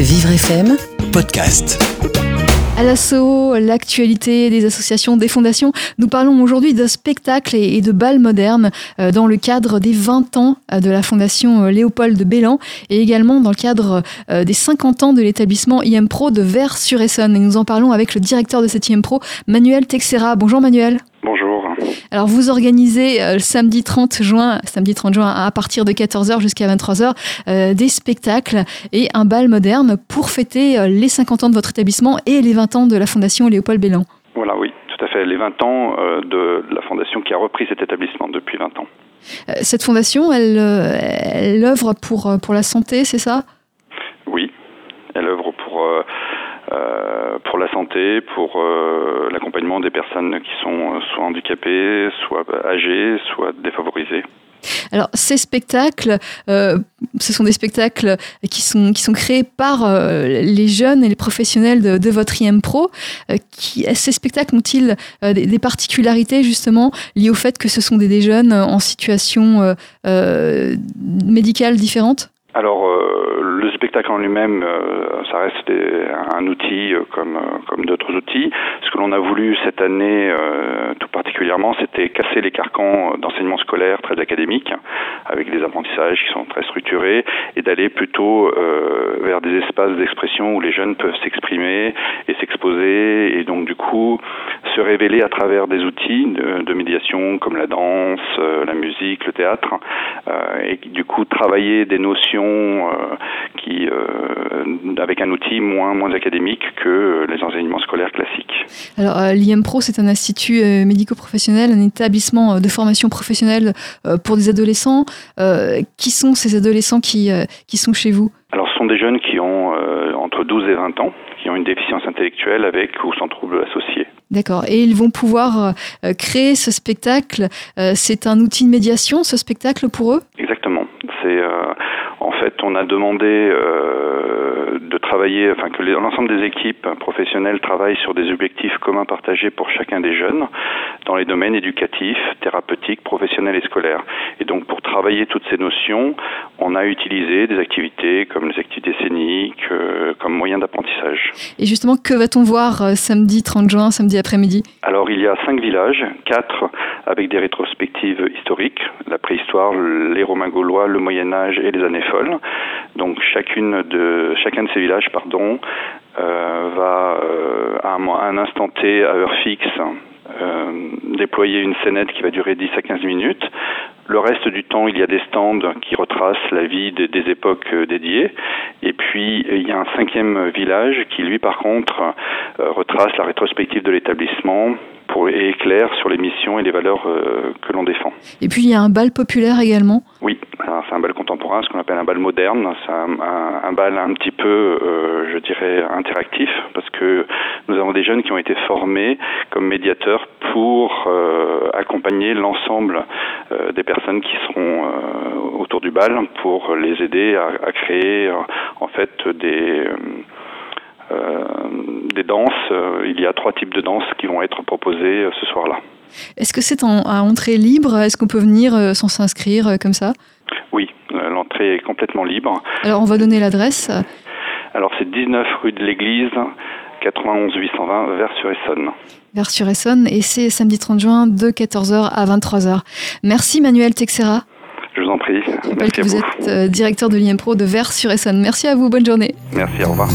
Vivre FM Podcast. À l'assaut, l'actualité des associations, des fondations, nous parlons aujourd'hui de spectacles et de balles modernes euh, dans le cadre des 20 ans euh, de la fondation euh, Léopold de Bélan et également dans le cadre des 50 ans de l'établissement IMPRO de Vers-sur-Essonne. Et nous en parlons avec le directeur de cet IMPRO, Manuel Texera. Bonjour Manuel. Alors vous organisez euh, le samedi 30 juin, samedi 30 juin à partir de 14h jusqu'à 23h euh, des spectacles et un bal moderne pour fêter euh, les 50 ans de votre établissement et les 20 ans de la Fondation Léopold Bélan. Voilà, oui, tout à fait. Les 20 ans de la Fondation qui a repris cet établissement depuis 20 ans. Cette fondation, elle, elle œuvre pour, pour la santé, c'est ça Oui, elle œuvre pour euh, pour la santé, pour euh, l'accompagnement des personnes qui sont euh, soit handicapées, soit âgées, soit défavorisées. Alors ces spectacles, ce sont des spectacles qui sont, qui sont créés par les jeunes et les professionnels de, de votre IMPRO. qui, ces spectacles ont-ils des, des, particularités justement liées au fait que ce sont des, des jeunes en situation médicale différente? Alors le spectacle en lui-même, euh, ça reste un outil euh, comme, euh, comme d'autres outils. Ce que l'on a voulu cette année, tout particulièrement, c'était casser les carcans d'enseignement scolaire très académique, avec des apprentissages qui sont très structurés, et d'aller plutôt vers des espaces d'expression où les jeunes peuvent s'exprimer et s'exposer, et donc du coup se révéler à travers des outils de, de médiation comme la danse, la musique, le théâtre, et du coup travailler des notions qui, euh, avec un outil moins, moins académique que les enseignements scolaires classiques. Alors, euh, l'IMPRO, c'est un institut euh, médico-professionnel, un établissement de formation professionnelle pour des adolescents. qui sont ces adolescents qui, qui sont chez vous? Alors, ce sont des jeunes qui ont entre 12 et 20 ans, qui ont une déficience intellectuelle avec ou sans trouble associé. D'accord. Et ils vont pouvoir créer ce spectacle. c'est un outil de médiation, ce spectacle, pour eux? Exactement. C'est en fait, on a demandé euh, de travailler, enfin que l'ensemble des équipes professionnelles travaillent sur des objectifs communs partagés pour chacun des jeunes dans les domaines éducatifs, thérapeutiques, professionnels et scolaires. Et donc, pour travailler toutes ces notions, on a utilisé des activités comme les activités scéniques, euh, comme moyen d'apprentissage. Et justement, que va-t-on voir euh, samedi 30 juin, samedi après-midi? Alors, il y a cinq villages, quatre avec des rétrospectives historiques, la préhistoire, les Romains gaulois, le Moyen Âge et les années folles. Donc chacune de chacun de ces villages, pardon, euh, va euh, à, un, à, un, instant T, à heure fixe, euh, déployer une scénette qui va durer 10 à 15 minutes. Le reste du temps, il y a des stands qui retracent la vie des, des époques euh, dédiées. Et puis, il y a un cinquième village qui, lui, par contre, euh, retrace la rétrospective de l'établissement pour, et éclaire sur les missions et les valeurs euh, que l'on défend. Et puis, il y a un bal populaire également? Oui, c'est un bal contemporain, ce qu'on appelle un bal moderne. C'est un, un, un, bal un petit peu, euh, je dirais, interactif, parce que nous avons des jeunes qui ont été formés comme médiateurs pour euh, accompagner l'ensemble euh, des personnes qui seront euh, autour du bal, pour les aider à, à créer en fait des des danses. Il y a trois types de danses qui vont être proposées ce soir-là. Est-ce que c'est à entrée libre? Est-ce qu'on peut venir sans s'inscrire comme ça? Oui, l'entrée est complètement libre. Alors on va donner l'adresse Alors c'est 19 rue de l'Église, 91 820 Vers-sur-Essonne. Vers-sur-Essonne et c'est samedi 30 juin de 14h à 23h. Merci Manuel Texera. Je vous en prie. Je rappelle que vous, vous, êtes directeur de l'IMPRO de Vers-sur-Essonne. Merci à vous, bonne journée. Merci, au revoir.